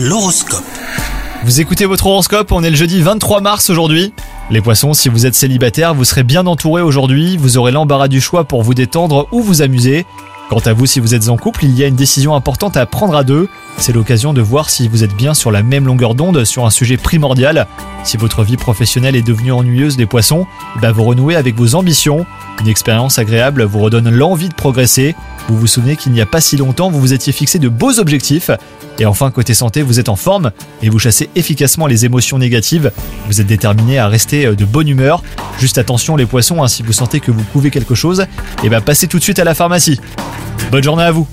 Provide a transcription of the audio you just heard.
L'horoscope. Vous écoutez votre horoscope, on est le jeudi 23 mars aujourd'hui. Les poissons, si vous êtes célibataire, vous serez bien entouré aujourd'hui, vous aurez l'embarras du choix pour vous détendre ou vous amuser. Quant à vous, si vous êtes en couple, il y a une décision importante à prendre à deux. C'est l'occasion de voir si vous êtes bien sur la même longueur d'onde sur un sujet primordial. Si votre vie professionnelle est devenue ennuyeuse des poissons, eh ben vous renouez avec vos ambitions. Une expérience agréable vous redonne l'envie de progresser. Vous vous souvenez qu'il n'y a pas si longtemps, vous vous étiez fixé de beaux objectifs. Et enfin, côté santé, vous êtes en forme et vous chassez efficacement les émotions négatives. Vous êtes déterminé à rester de bonne humeur. Juste attention les poissons, hein, si vous sentez que vous pouvez quelque chose, et ben passez tout de suite à la pharmacie. Bonne journée à vous